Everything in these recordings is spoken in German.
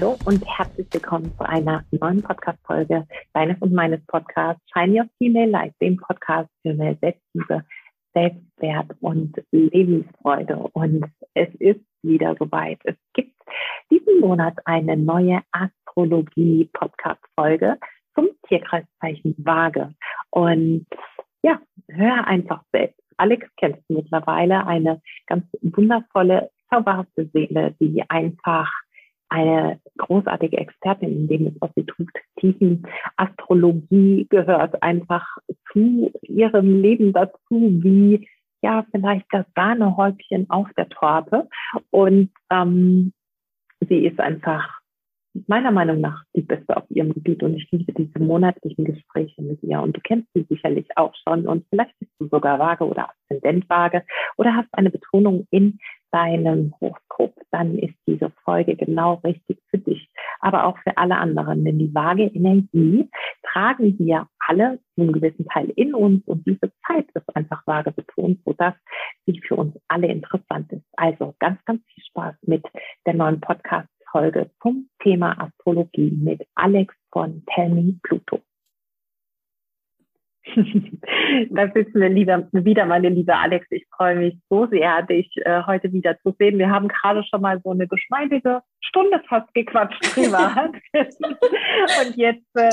Hallo und herzlich willkommen zu einer neuen Podcast-Folge deines und meines Podcasts Shine Your Female Life, dem Podcast für mehr Selbstliebe, Selbstwert und Lebensfreude. Und es ist wieder soweit. Es gibt diesen Monat eine neue Astrologie-Podcast-Folge zum Tierkreiszeichen Waage. Und ja, hör einfach selbst. Alex kennst du mittlerweile, eine ganz wundervolle, zauberhafte Seele, die einfach eine großartige Expertin in dem, was sie tut. Tiefen Astrologie gehört einfach zu ihrem Leben dazu, wie ja vielleicht das Sahnehäubchen auf der Torte. Und ähm, sie ist einfach meiner Meinung nach die Beste auf ihrem Gebiet und ich liebe diese monatlichen Gespräche mit ihr. Und du kennst sie sicherlich auch schon und vielleicht bist du sogar vage oder Aszendent vage oder hast eine Betonung in deinem Horoskop, dann ist diese Folge genau richtig für dich, aber auch für alle anderen. Denn die vage Energie tragen wir alle einen gewissen Teil in uns und diese Zeit ist einfach vage betont, sodass sie für uns alle interessant ist. Also ganz, ganz viel Spaß mit der neuen Podcast Folge zum Thema Astrologie mit Alex von Tell Me Pluto. Da sitzen wir wieder, wieder, meine liebe Alex. Ich freue mich so sehr, dich äh, heute wieder zu sehen. Wir haben gerade schon mal so eine geschmeidige Stunde fast gequatscht privat. Und jetzt äh,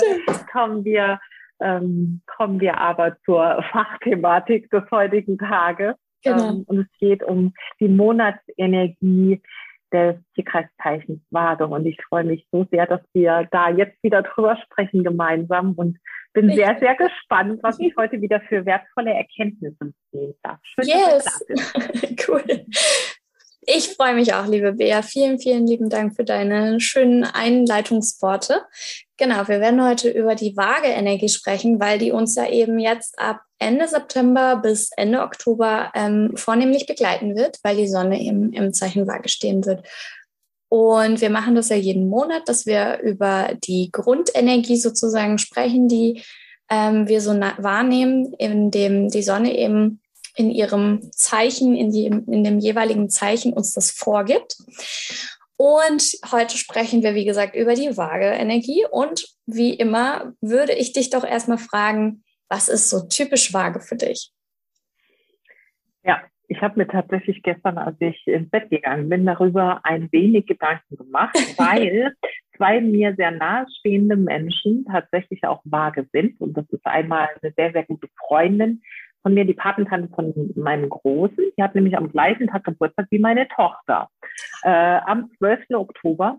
kommen wir ähm, kommen wir aber zur Fachthematik des heutigen Tages. Genau. Ähm, und es geht um die Monatsenergie des Tierkreiszeichens Waage. Und ich freue mich so sehr, dass wir da jetzt wieder drüber sprechen gemeinsam und bin ich sehr, sehr gespannt, was ich heute wieder für wertvolle Erkenntnisse sehen darf. Schön, yes, cool. Ich freue mich auch, liebe Bea. Vielen, vielen lieben Dank für deine schönen Einleitungsworte. Genau, wir werden heute über die Waage-Energie sprechen, weil die uns ja eben jetzt ab Ende September bis Ende Oktober ähm, vornehmlich begleiten wird, weil die Sonne eben im Zeichen Waage stehen wird. Und wir machen das ja jeden Monat, dass wir über die Grundenergie sozusagen sprechen, die ähm, wir so wahrnehmen, in dem die Sonne eben in ihrem Zeichen, in, die, in dem jeweiligen Zeichen uns das vorgibt. Und heute sprechen wir, wie gesagt, über die Waage-Energie. Und wie immer würde ich dich doch erstmal fragen, was ist so typisch Waage für dich? Ja, ich habe mir tatsächlich gestern, als ich ins Bett gegangen bin, darüber ein wenig Gedanken gemacht, weil zwei mir sehr nahestehende Menschen tatsächlich auch vage sind. Und das ist einmal eine sehr, sehr gute Freundin von mir, die Patentante von meinem Großen. Die hat nämlich am gleichen Tag Geburtstag wie meine Tochter, äh, am 12. Oktober.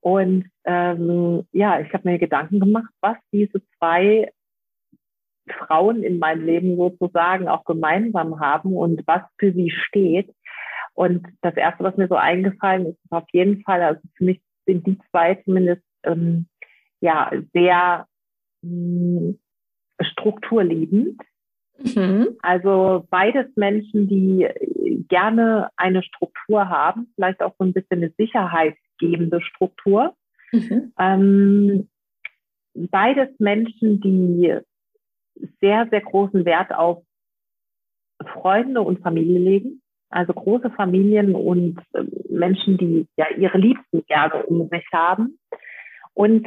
Und ähm, ja, ich habe mir Gedanken gemacht, was diese zwei Frauen in meinem Leben sozusagen auch gemeinsam haben und was für sie steht. Und das Erste, was mir so eingefallen ist, ist auf jeden Fall, also für mich sind die zwei zumindest ähm, ja sehr mh, hm, strukturliebend. Mhm. Also beides Menschen, die gerne eine Struktur haben, vielleicht auch so ein bisschen eine sicherheitsgebende Struktur. Mhm. Ähm, beides Menschen, die sehr, sehr großen Wert auf Freunde und Familie legen. Also große Familien und äh, Menschen, die ja ihre Liebsten gerne um sich haben. Und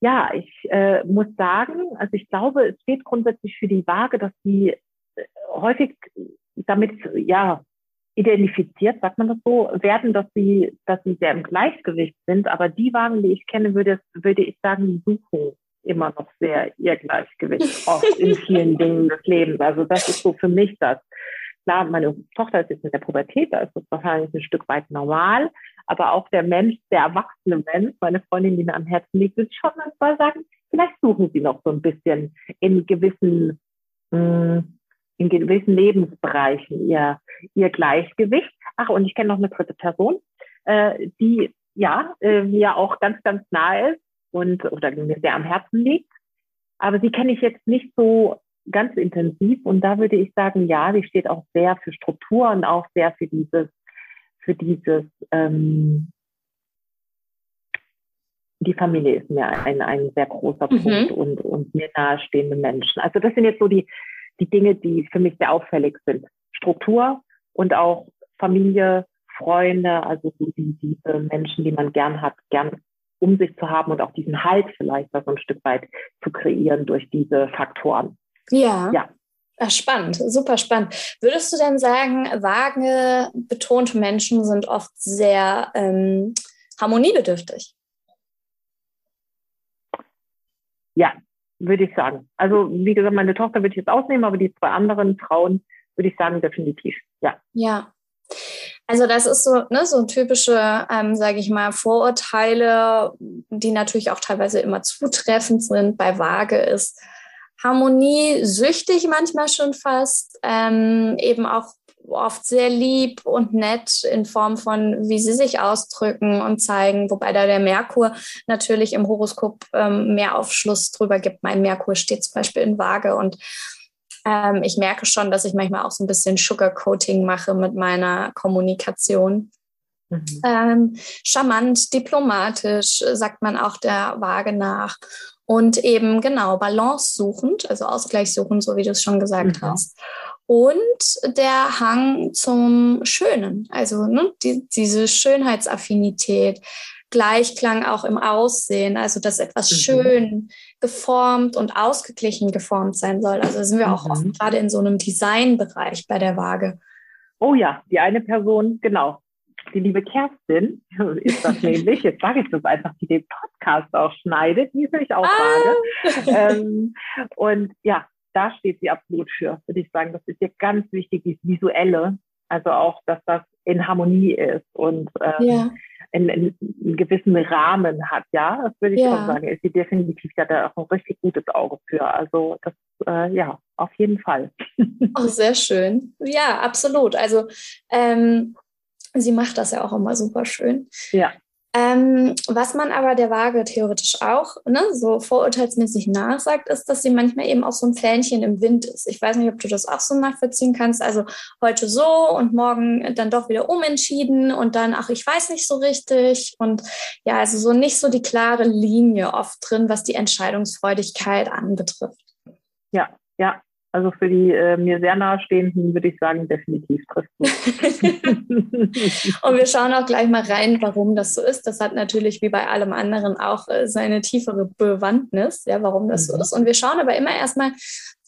ja, ich äh, muss sagen, also ich glaube, es steht grundsätzlich für die Waage, dass sie äh, häufig damit ja identifiziert, sagt man das so, werden, dass sie, dass sie sehr im Gleichgewicht sind. Aber die Wagen, die ich kenne, würde, würde ich sagen, die suchen immer noch sehr ihr Gleichgewicht oft in vielen Dingen des Lebens. Also das ist so für mich das. Klar, meine Tochter ist jetzt mit der Pubertät, da ist das wahrscheinlich ein Stück weit normal, aber auch der Mensch, der erwachsene Mensch, meine Freundin, die mir am Herzen liegt, würde schon manchmal sagen, vielleicht suchen sie noch so ein bisschen in gewissen, mh, mm, in gewissen Lebensbereichen ihr, ihr Gleichgewicht. Ach, und ich kenne noch eine dritte Person, äh, die ja äh, mir auch ganz, ganz nahe ist und oder mir sehr am Herzen liegt. Aber sie kenne ich jetzt nicht so ganz intensiv und da würde ich sagen, ja, sie steht auch sehr für Struktur und auch sehr für dieses, für dieses, ähm, die Familie ist mir ein, ein sehr großer mhm. Punkt und, und mir nahestehende Menschen. Also das sind jetzt so die, die Dinge, die für mich sehr auffällig sind. Struktur und auch Familie, Freunde, also so die, diese Menschen, die man gern hat, gern um sich zu haben und auch diesen Halt vielleicht so ein Stück weit zu kreieren durch diese Faktoren. Ja. Ja. Ach, spannend, super spannend. Würdest du denn sagen, vage betonte Menschen sind oft sehr ähm, harmoniebedürftig? Ja, würde ich sagen. Also wie gesagt, meine Tochter würde ich jetzt ausnehmen, aber die zwei anderen Frauen würde ich sagen, definitiv. Ja. Ja. Also das ist so, ne, so typische, ähm, sage ich mal, Vorurteile, die natürlich auch teilweise immer zutreffend sind. Bei Waage ist Harmonie süchtig manchmal schon fast, ähm, eben auch oft sehr lieb und nett in Form von, wie sie sich ausdrücken und zeigen, wobei da der Merkur natürlich im Horoskop ähm, mehr Aufschluss drüber gibt. Mein Merkur steht zum Beispiel in Waage und ähm, ich merke schon, dass ich manchmal auch so ein bisschen Sugarcoating mache mit meiner Kommunikation. Mhm. Ähm, charmant, diplomatisch, sagt man auch der Waage nach. Und eben genau Balance suchend, also Ausgleich suchend, so wie du es schon gesagt mhm. hast und der Hang zum Schönen, also ne, die, diese Schönheitsaffinität, Gleichklang auch im Aussehen, also dass etwas mhm. schön geformt und ausgeglichen geformt sein soll. Also sind wir mhm. auch oft gerade in so einem Designbereich bei der Waage. Oh ja, die eine Person, genau. Die liebe Kerstin ist das nämlich, jetzt sage ich das einfach, die den Podcast auch schneidet, die ist nämlich auch ah. Waage. ähm, und ja, da steht sie absolut für, würde ich sagen. Das ist ihr ganz wichtig, dieses Visuelle. Also auch, dass das in Harmonie ist und ähm, ja. in, in, einen gewissen Rahmen hat, ja, das würde ich ja. schon sagen. Ist sie definitiv, hat da auch ein richtig gutes Auge für. Also das, äh, ja, auf jeden Fall. Oh, sehr schön. Ja, absolut. Also ähm, sie macht das ja auch immer super schön. Ja. Ähm, was man aber der Waage theoretisch auch ne, so vorurteilsmäßig nachsagt, ist, dass sie manchmal eben auch so ein Fähnchen im Wind ist. Ich weiß nicht, ob du das auch so nachvollziehen kannst. Also heute so und morgen dann doch wieder umentschieden und dann, ach, ich weiß nicht so richtig. Und ja, also so nicht so die klare Linie oft drin, was die Entscheidungsfreudigkeit anbetrifft. Ja, ja, also für die äh, mir sehr nahestehenden würde ich sagen, definitiv trifft Und wir schauen auch gleich mal rein, warum das so ist. Das hat natürlich wie bei allem anderen auch äh, seine tiefere Bewandtnis, ja, warum das mhm. so ist. Und wir schauen aber immer erstmal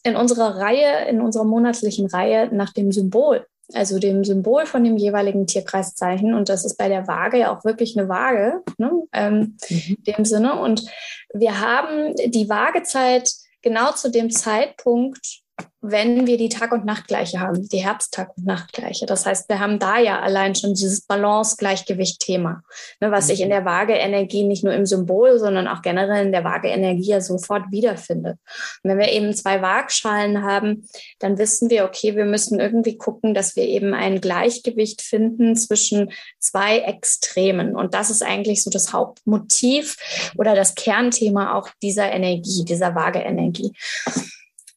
in unserer Reihe, in unserer monatlichen Reihe nach dem Symbol. Also dem Symbol von dem jeweiligen Tierkreiszeichen. Und das ist bei der Waage ja auch wirklich eine Waage, ne? ähm, mhm. dem Sinne. Und wir haben die Waagezeit genau zu dem Zeitpunkt wenn wir die Tag- und Nachtgleiche haben, die Herbsttag- und Nachtgleiche. Das heißt, wir haben da ja allein schon dieses Balance-Gleichgewicht-Thema, ne, was sich in mhm. der Waage-Energie nicht nur im Symbol, sondern auch generell in der Waage-Energie ja sofort wiederfindet. Und wenn wir eben zwei Waagschalen haben, dann wissen wir, okay, wir müssen irgendwie gucken, dass wir eben ein Gleichgewicht finden zwischen zwei Extremen. Und das ist eigentlich so das Hauptmotiv oder das Kernthema auch dieser Energie, dieser Waage-Energie.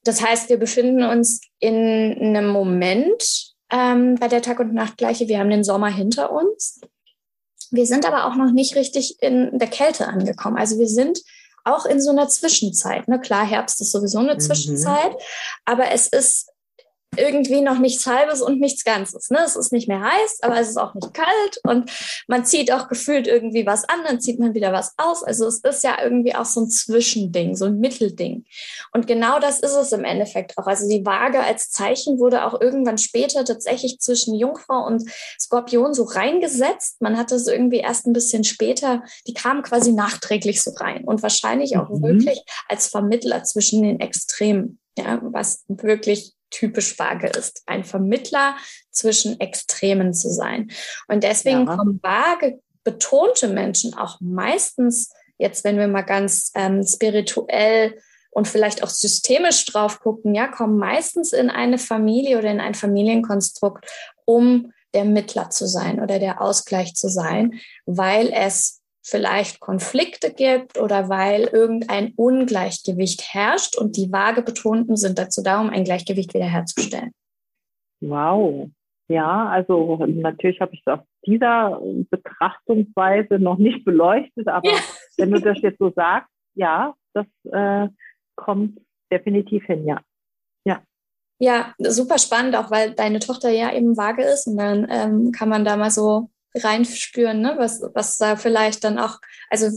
Das heißt, wir befinden uns in einem Moment ähm, bei der Tag- und Nachtgleiche. Wir haben den Sommer hinter uns. Wir sind aber auch noch nicht richtig in der Kälte angekommen. Also wir sind auch in so einer Zwischenzeit. Ne? Klar, Herbst ist sowieso eine mhm. Zwischenzeit, aber es ist irgendwie noch nichts Halbes und nichts Ganzes. Ne? Es ist nicht mehr heiß, aber es ist auch nicht kalt und man zieht auch gefühlt irgendwie was an, dann zieht man wieder was aus. Also es ist ja irgendwie auch so ein Zwischending, so ein Mittelding. Und genau das ist es im Endeffekt auch. Also die Waage als Zeichen wurde auch irgendwann später tatsächlich zwischen Jungfrau und Skorpion so reingesetzt. Man hat das irgendwie erst ein bisschen später, die kamen quasi nachträglich so rein und wahrscheinlich auch mhm. wirklich als Vermittler zwischen den Extremen. Ja, was wirklich typisch vage ist, ein Vermittler zwischen Extremen zu sein. Und deswegen ja. kommen vage betonte Menschen auch meistens, jetzt wenn wir mal ganz ähm, spirituell und vielleicht auch systemisch drauf gucken, ja, kommen meistens in eine Familie oder in ein Familienkonstrukt, um der Mittler zu sein oder der Ausgleich zu sein, weil es vielleicht Konflikte gibt oder weil irgendein Ungleichgewicht herrscht und die Waagebetonten sind dazu da, um ein Gleichgewicht wiederherzustellen. Wow. Ja, also natürlich habe ich es aus dieser Betrachtungsweise noch nicht beleuchtet, aber ja. wenn du das jetzt so sagst, ja, das äh, kommt definitiv hin, ja. Ja. Ja, super spannend, auch weil deine Tochter ja eben vage ist und dann ähm, kann man da mal so reinspüren, ne? was, was da vielleicht dann auch, also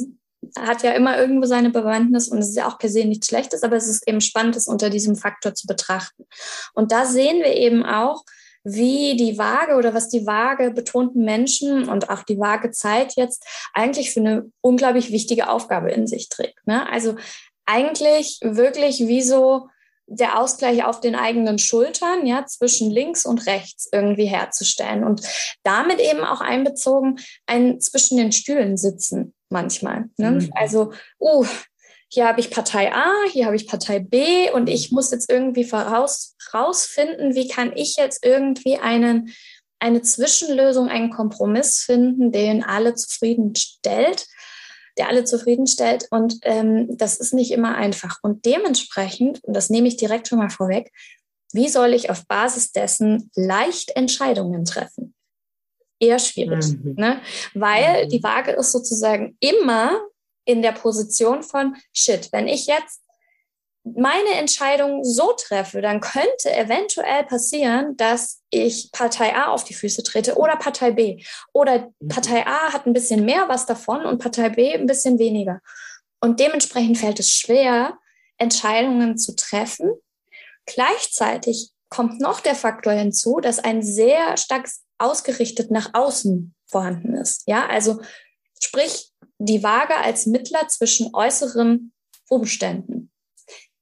hat ja immer irgendwo seine Bewandtnis und es ist ja auch per se nichts Schlechtes, aber es ist eben spannend, es unter diesem Faktor zu betrachten. Und da sehen wir eben auch, wie die Waage oder was die Waage betonten Menschen und auch die Waage Zeit jetzt eigentlich für eine unglaublich wichtige Aufgabe in sich trägt. Ne? Also eigentlich wirklich wie so der Ausgleich auf den eigenen Schultern, ja, zwischen links und rechts irgendwie herzustellen und damit eben auch einbezogen ein zwischen den Stühlen sitzen manchmal. Ne? Mhm. Also, uh, hier habe ich Partei A, hier habe ich Partei B und ich muss jetzt irgendwie voraus, rausfinden, wie kann ich jetzt irgendwie einen, eine Zwischenlösung, einen Kompromiss finden, den alle zufriedenstellt der alle zufriedenstellt. Und ähm, das ist nicht immer einfach. Und dementsprechend, und das nehme ich direkt schon mal vorweg, wie soll ich auf Basis dessen leicht Entscheidungen treffen? Eher schwierig, mhm. ne? weil mhm. die Waage ist sozusagen immer in der Position von, shit, wenn ich jetzt meine Entscheidung so treffe, dann könnte eventuell passieren, dass ich Partei A auf die Füße trete oder Partei B. Oder mhm. Partei A hat ein bisschen mehr was davon und Partei B ein bisschen weniger. Und dementsprechend fällt es schwer, Entscheidungen zu treffen. Gleichzeitig kommt noch der Faktor hinzu, dass ein sehr stark ausgerichtet nach außen vorhanden ist. Ja, also sprich die Waage als Mittler zwischen äußeren Umständen.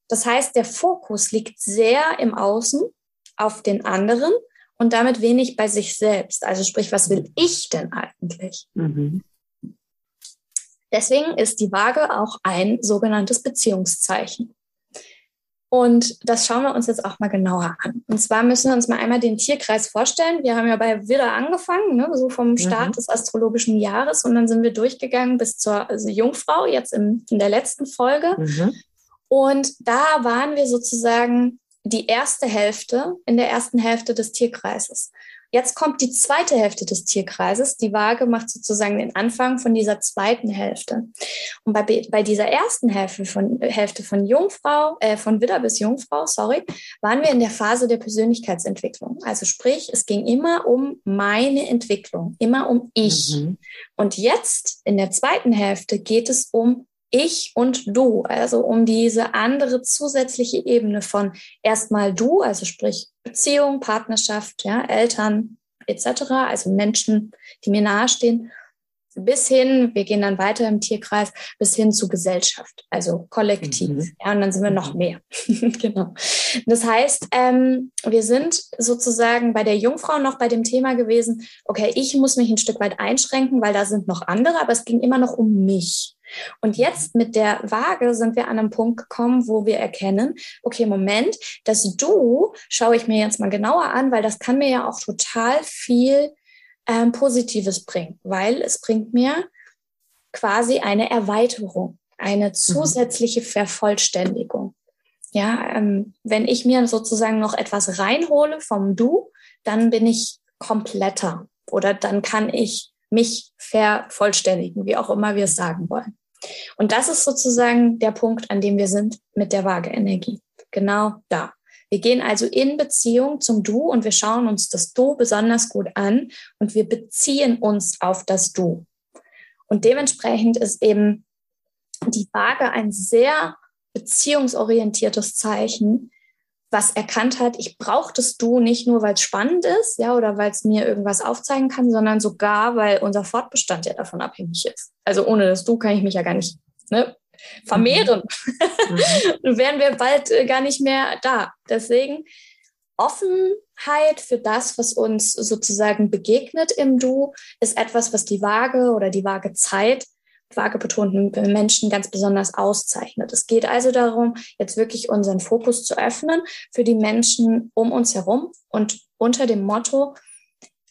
Das heißt, der Fokus liegt sehr im Außen auf den anderen und damit wenig bei sich selbst. Also sprich, was will ich denn eigentlich? Mhm. Deswegen ist die Waage auch ein sogenanntes Beziehungszeichen. Und das schauen wir uns jetzt auch mal genauer an. Und zwar müssen wir uns mal einmal den Tierkreis vorstellen. Wir haben ja bei Widder angefangen, ne, so vom Start mhm. des astrologischen Jahres. Und dann sind wir durchgegangen bis zur also Jungfrau, jetzt im, in der letzten Folge. Mhm. Und da waren wir sozusagen die erste Hälfte in der ersten Hälfte des Tierkreises. Jetzt kommt die zweite Hälfte des Tierkreises. Die Waage macht sozusagen den Anfang von dieser zweiten Hälfte. Und bei, bei dieser ersten Hälfte von, Hälfte von Jungfrau, äh, von Widder bis Jungfrau, sorry, waren wir in der Phase der Persönlichkeitsentwicklung. Also sprich, es ging immer um meine Entwicklung, immer um ich. Mhm. Und jetzt in der zweiten Hälfte geht es um ich und du, also um diese andere zusätzliche Ebene von erstmal du, also sprich Beziehung, Partnerschaft, ja, Eltern etc., also Menschen, die mir nahestehen, bis hin, wir gehen dann weiter im Tierkreis, bis hin zu Gesellschaft, also kollektiv. Mhm. Ja, und dann sind wir noch mhm. mehr. genau. Das heißt, ähm, wir sind sozusagen bei der Jungfrau noch bei dem Thema gewesen, okay, ich muss mich ein Stück weit einschränken, weil da sind noch andere, aber es ging immer noch um mich. Und jetzt mit der Waage sind wir an einem Punkt gekommen, wo wir erkennen, okay, Moment, das Du schaue ich mir jetzt mal genauer an, weil das kann mir ja auch total viel ähm, Positives bringen, weil es bringt mir quasi eine Erweiterung, eine mhm. zusätzliche Vervollständigung. Ja, ähm, wenn ich mir sozusagen noch etwas reinhole vom Du, dann bin ich kompletter oder dann kann ich mich vervollständigen, wie auch immer wir es sagen wollen. Und das ist sozusagen der Punkt, an dem wir sind mit der Waage-Energie. Genau da. Wir gehen also in Beziehung zum Du und wir schauen uns das Du besonders gut an und wir beziehen uns auf das Du. Und dementsprechend ist eben die Waage ein sehr beziehungsorientiertes Zeichen, was erkannt hat, ich brauche das Du nicht nur, weil es spannend ist, ja, oder weil es mir irgendwas aufzeigen kann, sondern sogar, weil unser Fortbestand ja davon abhängig ist. Also ohne das Du kann ich mich ja gar nicht ne, vermehren. Mhm. wären wir bald äh, gar nicht mehr da. Deswegen Offenheit für das, was uns sozusagen begegnet im Du, ist etwas, was die Waage oder die Waage Zeit vagebetonten Menschen ganz besonders auszeichnet. Es geht also darum, jetzt wirklich unseren Fokus zu öffnen für die Menschen um uns herum und unter dem Motto,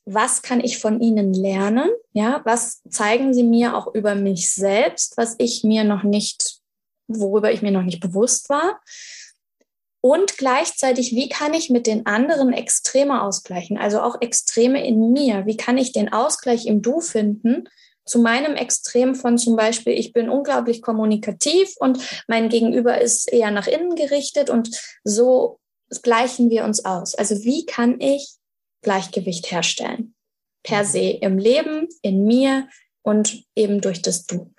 was kann ich von ihnen lernen? Ja, was zeigen sie mir auch über mich selbst, was ich mir noch nicht, worüber ich mir noch nicht bewusst war? Und gleichzeitig, wie kann ich mit den anderen Extreme ausgleichen? Also auch Extreme in mir. Wie kann ich den Ausgleich im Du finden? Zu meinem Extrem von zum Beispiel, ich bin unglaublich kommunikativ und mein Gegenüber ist eher nach innen gerichtet und so gleichen wir uns aus? Also wie kann ich Gleichgewicht herstellen? Per se im Leben, in mir und eben durch das Du.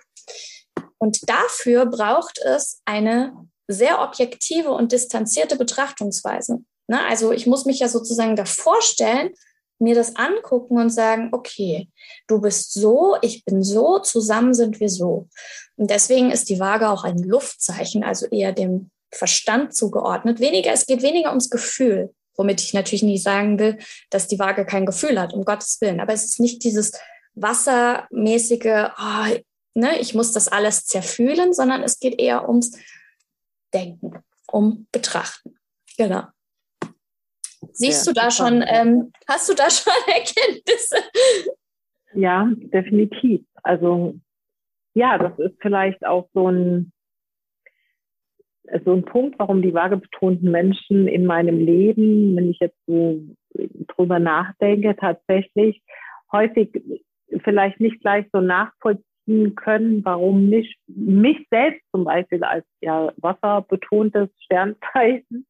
Und dafür braucht es eine sehr objektive und distanzierte Betrachtungsweise. Ne? Also ich muss mich ja sozusagen davor stellen, mir das angucken und sagen, okay, du bist so, ich bin so, zusammen sind wir so. Und deswegen ist die Waage auch ein Luftzeichen, also eher dem Verstand zugeordnet. Weniger, es geht weniger ums Gefühl, womit ich natürlich nicht sagen will, dass die Waage kein Gefühl hat, um Gottes Willen. Aber es ist nicht dieses wassermäßige, oh, ne, ich muss das alles zerfühlen, sondern es geht eher ums Denken, um Betrachten. Genau. Siehst ja, du da schon, ähm, hast du da schon Erkenntnisse? Ja, definitiv. Also ja, das ist vielleicht auch so ein, so ein Punkt, warum die waagebetonten Menschen in meinem Leben, wenn ich jetzt so drüber nachdenke, tatsächlich häufig vielleicht nicht gleich so nachvollziehen können, warum nicht mich selbst zum Beispiel als ja wasserbetontes Sternzeichen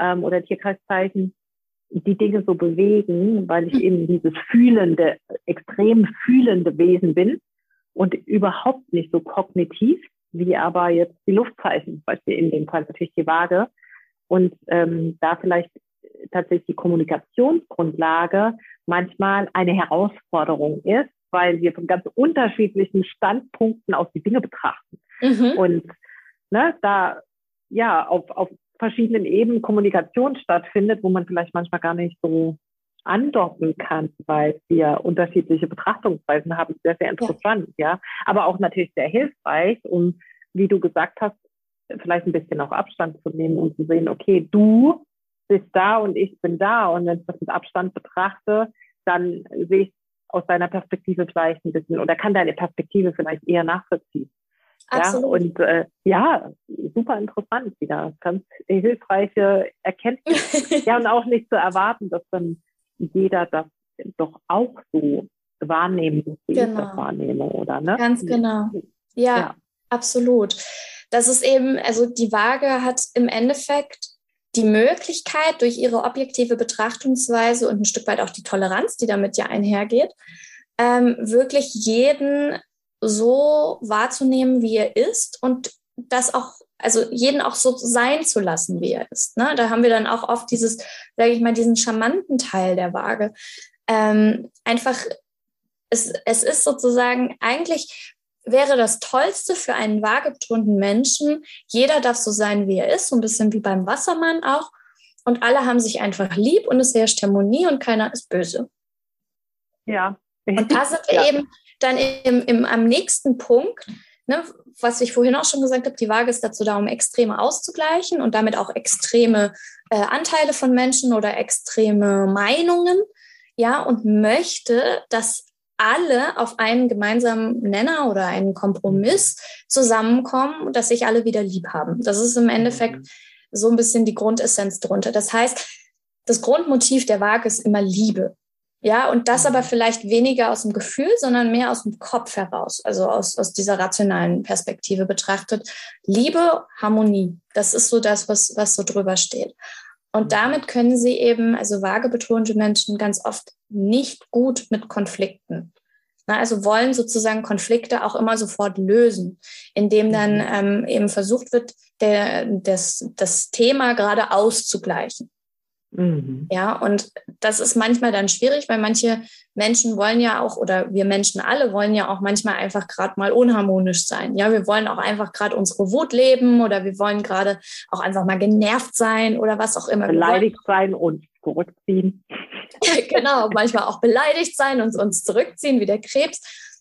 ähm, oder Tierkreiszeichen die Dinge so bewegen, weil ich eben dieses fühlende, extrem fühlende Wesen bin und überhaupt nicht so kognitiv, wie aber jetzt die Luftzeichen, zum Beispiel in dem Fall natürlich die Waage. Und ähm, da vielleicht tatsächlich die Kommunikationsgrundlage manchmal eine Herausforderung ist, weil wir von ganz unterschiedlichen Standpunkten aus die Dinge betrachten. Mhm. Und ne, da ja auf, auf verschiedenen Ebenen Kommunikation stattfindet, wo man vielleicht manchmal gar nicht so andocken kann, weil wir unterschiedliche Betrachtungsweisen haben. Sehr, sehr interessant, ja. ja. Aber auch natürlich sehr hilfreich, um, wie du gesagt hast, vielleicht ein bisschen auch Abstand zu nehmen und zu sehen, okay, du bist da und ich bin da. Und wenn ich das mit Abstand betrachte, dann sehe ich aus deiner Perspektive vielleicht ein bisschen oder kann deine Perspektive vielleicht eher nachvollziehen. Absolut. Ja, und äh, ja, super interessant wieder. Ganz hilfreiche Erkenntnis. ja, und auch nicht zu erwarten, dass dann jeder das doch auch so wahrnehmen muss, wie genau. ich das wahrnehme, oder? Ne? Ganz genau. Ja, ja, absolut. Das ist eben, also die Waage hat im Endeffekt die Möglichkeit, durch ihre objektive Betrachtungsweise und ein Stück weit auch die Toleranz, die damit ja einhergeht, ähm, wirklich jeden so wahrzunehmen, wie er ist und das auch, also jeden auch so sein zu lassen, wie er ist. Ne? Da haben wir dann auch oft dieses, sage ich mal, diesen charmanten Teil der Waage. Ähm, einfach, es, es ist sozusagen eigentlich wäre das Tollste für einen waagebetonten Menschen. Jeder darf so sein, wie er ist, so ein bisschen wie beim Wassermann auch. Und alle haben sich einfach lieb und es herrscht Harmonie und keiner ist böse. Ja. Und da sind wir ja. eben dann im, im, am nächsten Punkt, ne, was ich vorhin auch schon gesagt habe, die Waage ist dazu da, um Extreme auszugleichen und damit auch extreme äh, Anteile von Menschen oder extreme Meinungen, ja, und möchte, dass alle auf einen gemeinsamen Nenner oder einen Kompromiss zusammenkommen, dass sich alle wieder lieb haben. Das ist im Endeffekt mhm. so ein bisschen die Grundessenz drunter. Das heißt, das Grundmotiv der Waage ist immer Liebe. Ja, und das aber vielleicht weniger aus dem Gefühl, sondern mehr aus dem Kopf heraus, also aus, aus dieser rationalen Perspektive betrachtet. Liebe, Harmonie, das ist so das, was, was so drüber steht. Und mhm. damit können sie eben, also vagebetonte Menschen, ganz oft nicht gut mit Konflikten. Na, also wollen sozusagen Konflikte auch immer sofort lösen, indem dann mhm. ähm, eben versucht wird, der, das, das Thema gerade auszugleichen. Mhm. Ja, und das ist manchmal dann schwierig, weil manche Menschen wollen ja auch, oder wir Menschen alle wollen ja auch manchmal einfach gerade mal unharmonisch sein. Ja, wir wollen auch einfach gerade unsere Wut leben oder wir wollen gerade auch einfach mal genervt sein oder was auch immer. Beleidigt sein und zurückziehen. genau, manchmal auch beleidigt sein und uns zurückziehen wie der Krebs.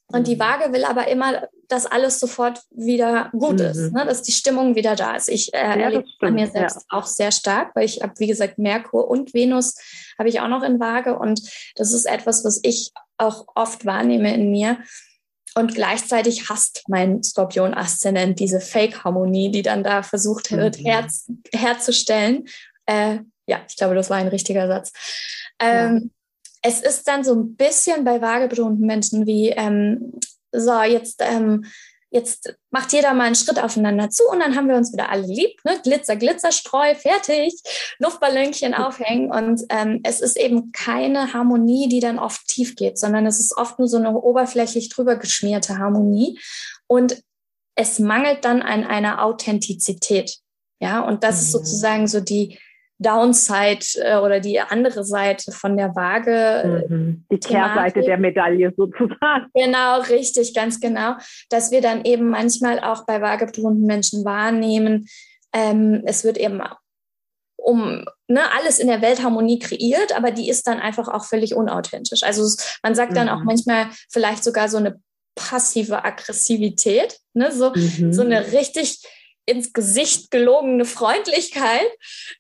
Und die mhm. Waage will aber immer, dass alles sofort wieder gut mhm. ist, ne? dass die Stimmung wieder da ist. Ich äh, ja, erlebe an mir selbst ja. auch sehr stark, weil ich habe, wie gesagt, Merkur und Venus habe ich auch noch in Waage. Und das ist etwas, was ich auch oft wahrnehme in mir. Und gleichzeitig hasst mein Skorpion-Aszendent diese Fake-Harmonie, die dann da versucht wird mhm. her herzustellen. Äh, ja, ich glaube, das war ein richtiger Satz. Ähm, es ist dann so ein bisschen bei waagebetonten Menschen wie, ähm, so, jetzt ähm, jetzt macht jeder mal einen Schritt aufeinander zu und dann haben wir uns wieder alle lieb. Ne? Glitzer, Glitzerstreu, fertig, Luftballönchen aufhängen. Und ähm, es ist eben keine Harmonie, die dann oft tief geht, sondern es ist oft nur so eine oberflächlich drüber geschmierte Harmonie. Und es mangelt dann an einer Authentizität. Ja, und das mhm. ist sozusagen so die, Downside äh, oder die andere Seite von der Waage. Mhm. Die Kehrseite der Medaille sozusagen. Genau, richtig, ganz genau. Dass wir dann eben manchmal auch bei waagebetonten Menschen wahrnehmen, ähm, es wird eben um ne, alles in der Weltharmonie kreiert, aber die ist dann einfach auch völlig unauthentisch. Also man sagt dann mhm. auch manchmal vielleicht sogar so eine passive Aggressivität, ne, so, mhm. so eine richtig ins Gesicht gelogene Freundlichkeit.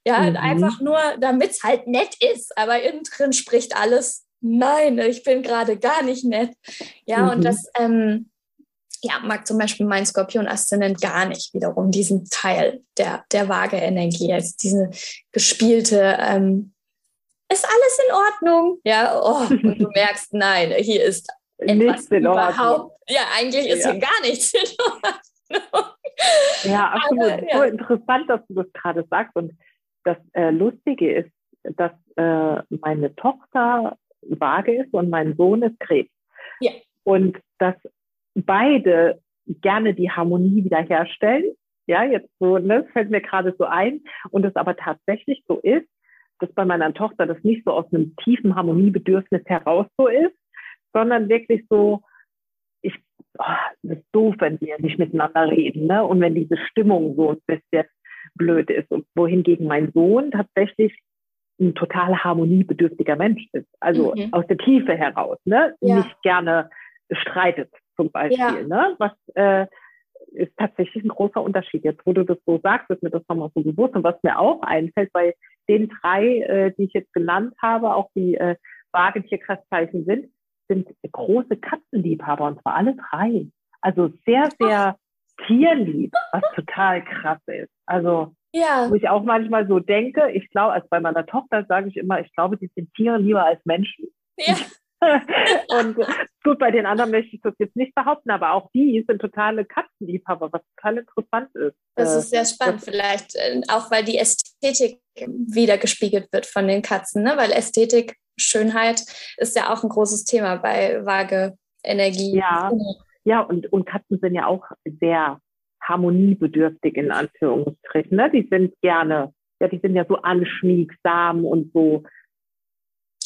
Ja, mhm. einfach nur, damit es halt nett ist. Aber innen drin spricht alles, nein, ich bin gerade gar nicht nett. Ja, mhm. und das ähm, ja, mag zum Beispiel mein Skorpion-Aszendent gar nicht wiederum diesen Teil der, der Waage-Energie, also diese gespielte, ähm, ist alles in Ordnung? Ja, oh, und du merkst, nein, hier ist etwas überhaupt, ja, eigentlich ist ja. hier gar nichts in Ordnung. Ja, absolut. Aber, ja. So interessant, dass du das gerade sagst. Und das äh, Lustige ist, dass äh, meine Tochter vage ist und mein Sohn ist Krebs. Ja. Und dass beide gerne die Harmonie wiederherstellen. Ja, jetzt so, ne, fällt mir gerade so ein. Und es aber tatsächlich so ist, dass bei meiner Tochter das nicht so aus einem tiefen Harmoniebedürfnis heraus so ist, sondern wirklich so, oh, das ist doof, wenn wir nicht miteinander reden, ne? Und wenn diese Stimmung so ein bisschen blöd ist. Und wohingegen mein Sohn tatsächlich ein total harmoniebedürftiger Mensch ist. Also mhm. aus der Tiefe heraus, ne? Ja. Nicht gerne streitet zum Beispiel, ja. ne? Was äh, ist tatsächlich ein großer Unterschied. Jetzt, wo du das so sagst, ist mir das nochmal so bewusst. Und was mir auch einfällt, bei den drei, äh, die ich jetzt genannt habe, auch die äh, Waagentierkreiszeichen sind, sind große Katzenliebhaber und zwar alle drei. Also sehr, sehr tierlieb, was total krass ist. Also, ja. wo ich auch manchmal so denke, ich glaube, als bei meiner Tochter sage ich immer, ich glaube, die sind Tiere lieber als Menschen. Ja. und gut, bei den anderen möchte ich das jetzt nicht behaupten, aber auch die sind totale Katzenliebhaber, was total interessant ist. Das ist sehr spannend, das, vielleicht äh, auch, weil die Ästhetik wieder gespiegelt wird von den Katzen, ne? weil Ästhetik Schönheit ist ja auch ein großes Thema bei Waage Energie. Ja, ja und, und Katzen sind ja auch sehr harmoniebedürftig in Anführungsstrichen. Ne? Die sind gerne, ja, die sind ja so anschmiegsam und so.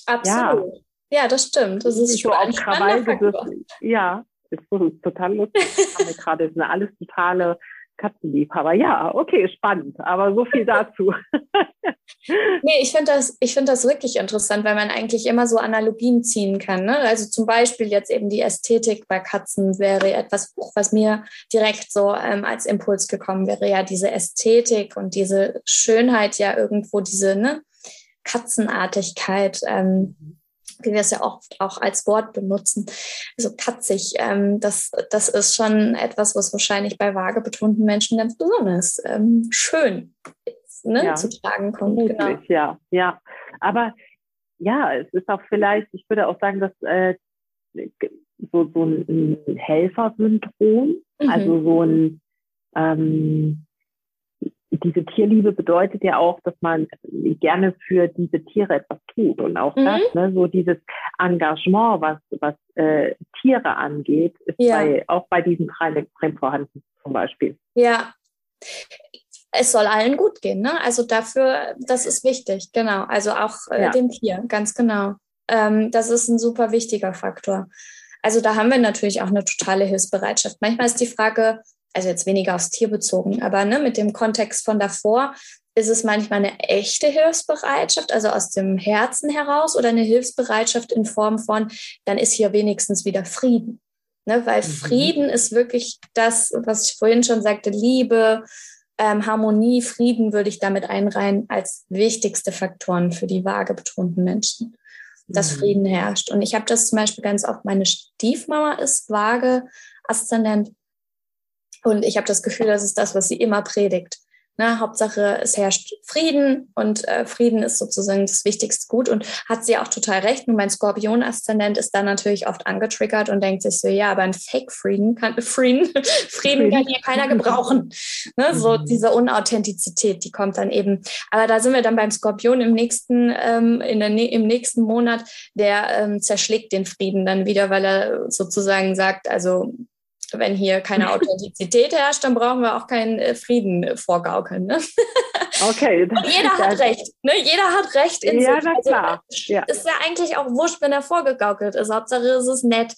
Absolut. Ja, ja das stimmt. Das ist so auch Krawall Ja, ist so total lustig. gerade sind alles totale Katzenliebhaber. Ja, okay, spannend, aber so viel dazu. nee, ich finde das, ich das wirklich interessant, weil man eigentlich immer so Analogien ziehen kann. Ne? Also zum Beispiel jetzt eben die Ästhetik bei Katzen wäre etwas, was mir direkt so ähm, als Impuls gekommen wäre, ja, diese Ästhetik und diese Schönheit ja irgendwo, diese ne, Katzenartigkeit. Ähm, mhm wie wir es ja oft auch als Wort benutzen, also katzig, ähm, das, das ist schon etwas, was wahrscheinlich bei vagebetonten Menschen ganz besonders ähm, schön ist, ne, ja, zu tragen kommt. Genau. Ja, ja. Aber ja, es ist auch vielleicht, ich würde auch sagen, dass äh, so, so ein Helfersyndrom, mhm. also so ein ähm, diese Tierliebe bedeutet ja auch, dass man gerne für diese Tiere etwas tut und auch mhm. das, ne, so dieses Engagement, was, was äh, Tiere angeht, ist ja. bei, auch bei diesen dreien extrem vorhanden zum Beispiel. Ja, es soll allen gut gehen, ne? Also dafür, das ist wichtig, genau. Also auch äh, ja. dem Tier, ganz genau. Ähm, das ist ein super wichtiger Faktor. Also da haben wir natürlich auch eine totale Hilfsbereitschaft. Manchmal ist die Frage, also jetzt weniger aufs Tier bezogen, aber ne, mit dem Kontext von davor ist es manchmal eine echte Hilfsbereitschaft, also aus dem Herzen heraus oder eine Hilfsbereitschaft in Form von, dann ist hier wenigstens wieder Frieden. Ne, weil mhm. Frieden ist wirklich das, was ich vorhin schon sagte, Liebe, ähm, Harmonie, Frieden würde ich damit einreihen als wichtigste Faktoren für die vage betonten Menschen, dass mhm. Frieden herrscht. Und ich habe das zum Beispiel ganz oft, meine Stiefmama ist vage, Aszendent und ich habe das Gefühl, das ist das, was sie immer predigt. Ne? Hauptsache, es herrscht Frieden und äh, Frieden ist sozusagen das wichtigste Gut und hat sie auch total recht. Nur mein Skorpion-Aszendent ist dann natürlich oft angetriggert und denkt sich so, ja, aber ein Fake-Frieden kann, Frieden, Frieden kann hier keiner gebrauchen. Ne? So mhm. diese Unauthentizität, die kommt dann eben. Aber da sind wir dann beim Skorpion im nächsten, ähm, in der, im nächsten Monat, der ähm, zerschlägt den Frieden dann wieder, weil er sozusagen sagt, also wenn hier keine Authentizität herrscht, dann brauchen wir auch keinen äh, Frieden äh, vorgaukeln. Ne? Okay. Jeder hat recht. Ne? Jeder hat recht. In ja, na klar. Ja. Ist ja eigentlich auch wurscht, wenn er vorgegaukelt ist. Hauptsache ist es nett.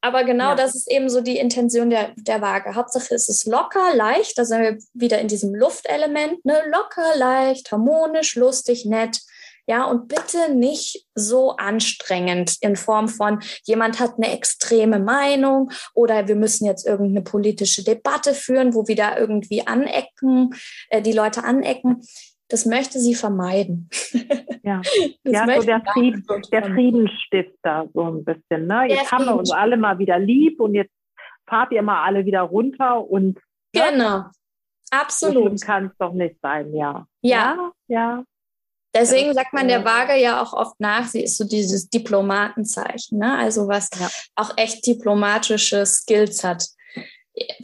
Aber genau ja. das ist eben so die Intention der, der Waage. Hauptsache ist es locker, leicht. Da sind wir wieder in diesem Luftelement. Ne? Locker, leicht, harmonisch, lustig, nett. Ja, und bitte nicht so anstrengend in Form von, jemand hat eine extreme Meinung oder wir müssen jetzt irgendeine politische Debatte führen, wo wir da irgendwie anecken, äh, die Leute anecken. Das möchte sie vermeiden. Ja, ja so der, Frieden, der Friedensstifter so ein bisschen. Ne? Jetzt haben wir uns alle mal wieder lieb und jetzt fahrt ihr mal alle wieder runter und ne? genau. Absolut. So kann es doch nicht sein, ja. Ja. Ja. ja. Deswegen sagt man der Waage ja auch oft nach, sie ist so dieses Diplomatenzeichen, ne? also was ja. auch echt diplomatische Skills hat.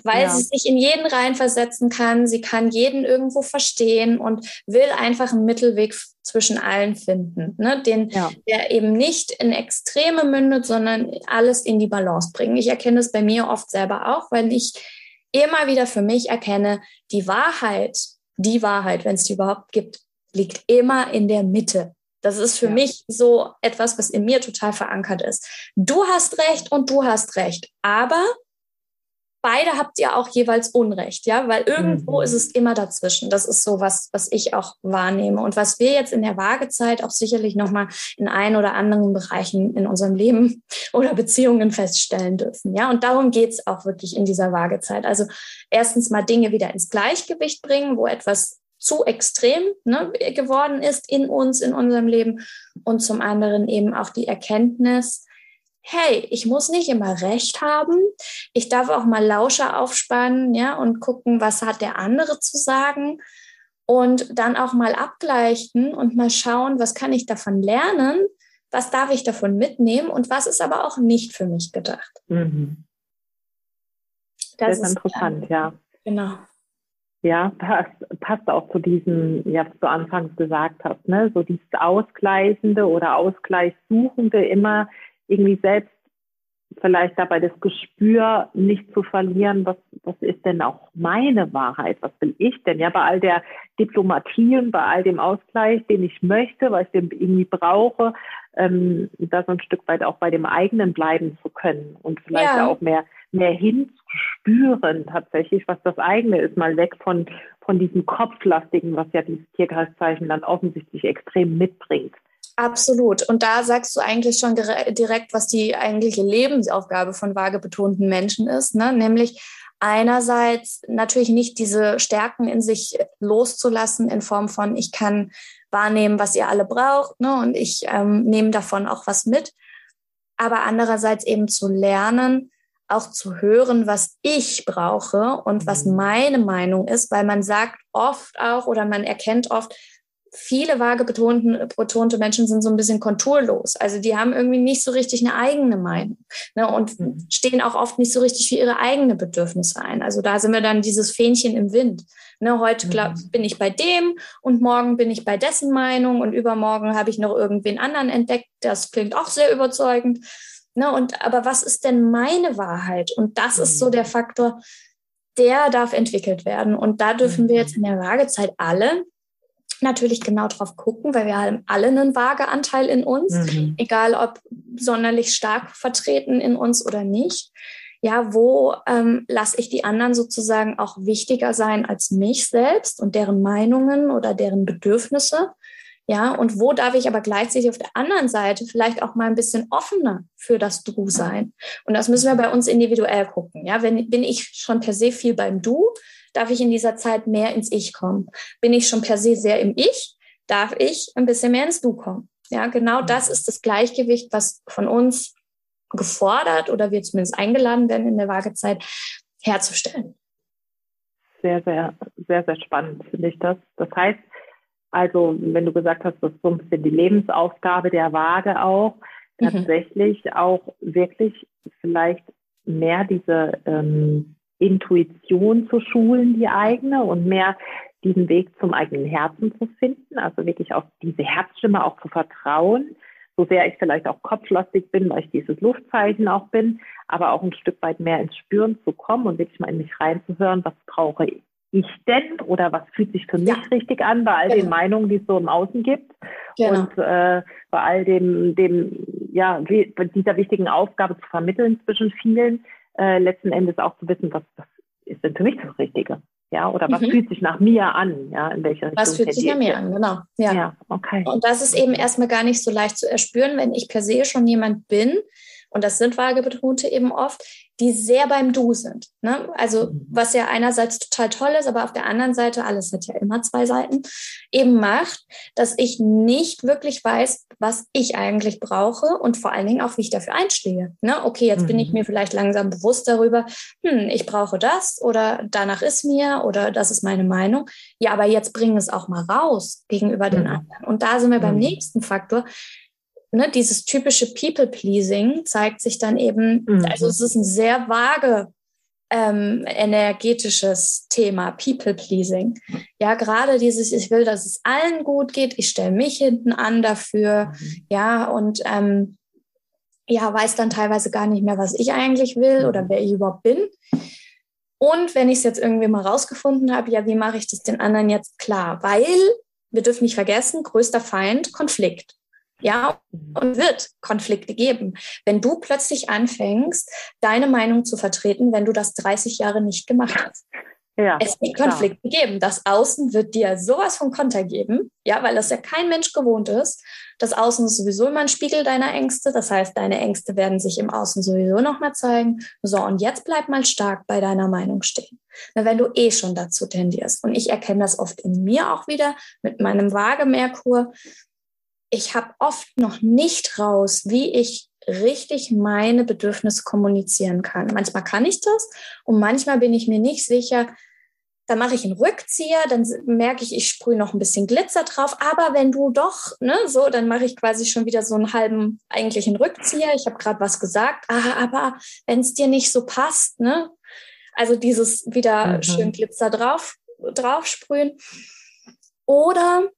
Weil ja. sie sich in jeden reinversetzen kann, sie kann jeden irgendwo verstehen und will einfach einen Mittelweg zwischen allen finden, ne? Den, ja. der eben nicht in Extreme mündet, sondern alles in die Balance bringen. Ich erkenne es bei mir oft selber auch, weil ich immer wieder für mich erkenne, die Wahrheit, die Wahrheit, wenn es die überhaupt gibt, liegt immer in der Mitte. Das ist für ja. mich so etwas, was in mir total verankert ist. Du hast recht und du hast recht, aber beide habt ihr auch jeweils Unrecht, ja, weil irgendwo mhm. ist es immer dazwischen. Das ist so was, was ich auch wahrnehme und was wir jetzt in der Waagezeit auch sicherlich nochmal in ein oder anderen Bereichen in unserem Leben oder Beziehungen feststellen dürfen, ja. Und darum geht's auch wirklich in dieser Waagezeit. Also erstens mal Dinge wieder ins Gleichgewicht bringen, wo etwas zu extrem ne, geworden ist in uns, in unserem Leben. Und zum anderen eben auch die Erkenntnis, hey, ich muss nicht immer recht haben. Ich darf auch mal Lauscher aufspannen, ja, und gucken, was hat der andere zu sagen. Und dann auch mal abgleichen und mal schauen, was kann ich davon lernen, was darf ich davon mitnehmen und was ist aber auch nicht für mich gedacht. Mhm. Das, das ist interessant, ja. Genau. Ja, passt, passt auch zu diesem, ja, was du anfangs gesagt hast, ne? so dieses Ausgleichende oder Ausgleichssuchende, immer irgendwie selbst vielleicht dabei das Gespür nicht zu verlieren, was, was ist denn auch meine Wahrheit, was will ich denn? Ja, bei all der Diplomatie und bei all dem Ausgleich, den ich möchte, weil ich den irgendwie brauche, ähm, da so ein Stück weit auch bei dem eigenen bleiben zu können und vielleicht ja. auch mehr mehr hinzuspüren tatsächlich, was das eigene ist, mal weg von, von diesem Kopflastigen, was ja dieses Tierkreiszeichen dann offensichtlich extrem mitbringt. Absolut. Und da sagst du eigentlich schon direkt, was die eigentliche Lebensaufgabe von vagebetonten Menschen ist, ne? nämlich einerseits natürlich nicht diese Stärken in sich loszulassen in Form von, ich kann wahrnehmen, was ihr alle braucht ne? und ich ähm, nehme davon auch was mit, aber andererseits eben zu lernen, auch zu hören, was ich brauche und was mhm. meine Meinung ist, weil man sagt oft auch oder man erkennt oft, viele vage betonte Menschen sind so ein bisschen konturlos. Also die haben irgendwie nicht so richtig eine eigene Meinung ne, und mhm. stehen auch oft nicht so richtig für ihre eigenen Bedürfnisse ein. Also da sind wir dann dieses Fähnchen im Wind. Ne, heute glaub, mhm. bin ich bei dem und morgen bin ich bei dessen Meinung und übermorgen habe ich noch irgendwen anderen entdeckt. Das klingt auch sehr überzeugend. Ne, und aber was ist denn meine Wahrheit? Und das mhm. ist so der mhm. Faktor, der darf entwickelt werden. Und da dürfen mhm. wir jetzt in der Waagezeit alle natürlich genau drauf gucken, weil wir haben alle einen Waageanteil in uns, mhm. egal ob sonderlich stark vertreten in uns oder nicht. Ja, wo ähm, lasse ich die anderen sozusagen auch wichtiger sein als mich selbst und deren Meinungen oder deren Bedürfnisse? Ja, und wo darf ich aber gleichzeitig auf der anderen Seite vielleicht auch mal ein bisschen offener für das Du sein? Und das müssen wir bei uns individuell gucken. Ja, wenn, bin ich schon per se viel beim Du, darf ich in dieser Zeit mehr ins Ich kommen. Bin ich schon per se sehr im Ich, darf ich ein bisschen mehr ins Du kommen. Ja, genau das ist das Gleichgewicht, was von uns gefordert oder wir zumindest eingeladen werden in der Waagezeit herzustellen. sehr, sehr, sehr, sehr spannend, finde ich das. Das heißt, also, wenn du gesagt hast, das ist so ein bisschen die Lebensaufgabe der Waage auch, mhm. tatsächlich auch wirklich vielleicht mehr diese ähm, Intuition zu schulen, die eigene, und mehr diesen Weg zum eigenen Herzen zu finden, also wirklich auf diese Herzstimme auch zu vertrauen, so sehr ich vielleicht auch kopflastig bin, weil ich dieses Luftzeichen auch bin, aber auch ein Stück weit mehr ins Spüren zu kommen und wirklich mal in mich reinzuhören, was brauche ich denn oder was fühlt sich für mich ja. richtig an bei all genau. den Meinungen, die es so im Außen gibt genau. und äh, bei all dem, dem ja, dieser wichtigen Aufgabe zu vermitteln zwischen vielen, äh, letzten Endes auch zu wissen, was, was ist denn für mich das Richtige? Ja, oder was mhm. fühlt sich nach mir an? Ja, in welcher Richtung? Was fühlt sich nach mir an, genau. Ja. ja, okay. Und das ist eben erstmal gar nicht so leicht zu erspüren, wenn ich per se schon jemand bin, und das sind Vagebetonte eben oft, die sehr beim Du sind. Ne? Also mhm. was ja einerseits total toll ist, aber auf der anderen Seite, alles hat ja immer zwei Seiten, eben macht, dass ich nicht wirklich weiß, was ich eigentlich brauche und vor allen Dingen auch, wie ich dafür einstehe. Ne? Okay, jetzt mhm. bin ich mhm. mir vielleicht langsam bewusst darüber, hm, ich brauche das oder danach ist mir oder das ist meine Meinung. Ja, aber jetzt bringen es auch mal raus gegenüber mhm. den anderen. Und da sind wir beim mhm. nächsten Faktor ne, dieses typische People-Pleasing zeigt sich dann eben, mhm. also es ist ein sehr vage ähm, energetisches Thema, People-Pleasing. Ja, gerade dieses, ich will, dass es allen gut geht, ich stelle mich hinten an dafür, mhm. ja, und ähm, ja, weiß dann teilweise gar nicht mehr, was ich eigentlich will oder mhm. wer ich überhaupt bin. Und wenn ich es jetzt irgendwie mal rausgefunden habe, ja, wie mache ich das den anderen jetzt klar? Weil wir dürfen nicht vergessen, größter Feind, Konflikt. Ja, mhm. und wird Konflikte geben. Wenn du plötzlich anfängst, deine Meinung zu vertreten, wenn du das 30 Jahre nicht gemacht hast. Ja, es wird Konflikte klar. geben. Das Außen wird dir sowas von Konter geben, ja, weil das ja kein Mensch gewohnt ist. Das Außen ist sowieso immer ein Spiegel deiner Ängste. Das heißt, deine Ängste werden sich im Außen sowieso nochmal zeigen. So, und jetzt bleib mal stark bei deiner Meinung stehen. Na, wenn du eh schon dazu tendierst. Und ich erkenne das oft in mir auch wieder mit meinem Waage Merkur ich habe oft noch nicht raus, wie ich richtig meine Bedürfnisse kommunizieren kann. Manchmal kann ich das und manchmal bin ich mir nicht sicher. Dann mache ich einen Rückzieher, dann merke ich, ich sprühe noch ein bisschen Glitzer drauf. Aber wenn du doch, ne, so, dann mache ich quasi schon wieder so einen halben eigentlichen Rückzieher. Ich habe gerade was gesagt, ah, aber wenn es dir nicht so passt, ne, also dieses wieder mhm. schön Glitzer drauf, drauf sprühen. Oder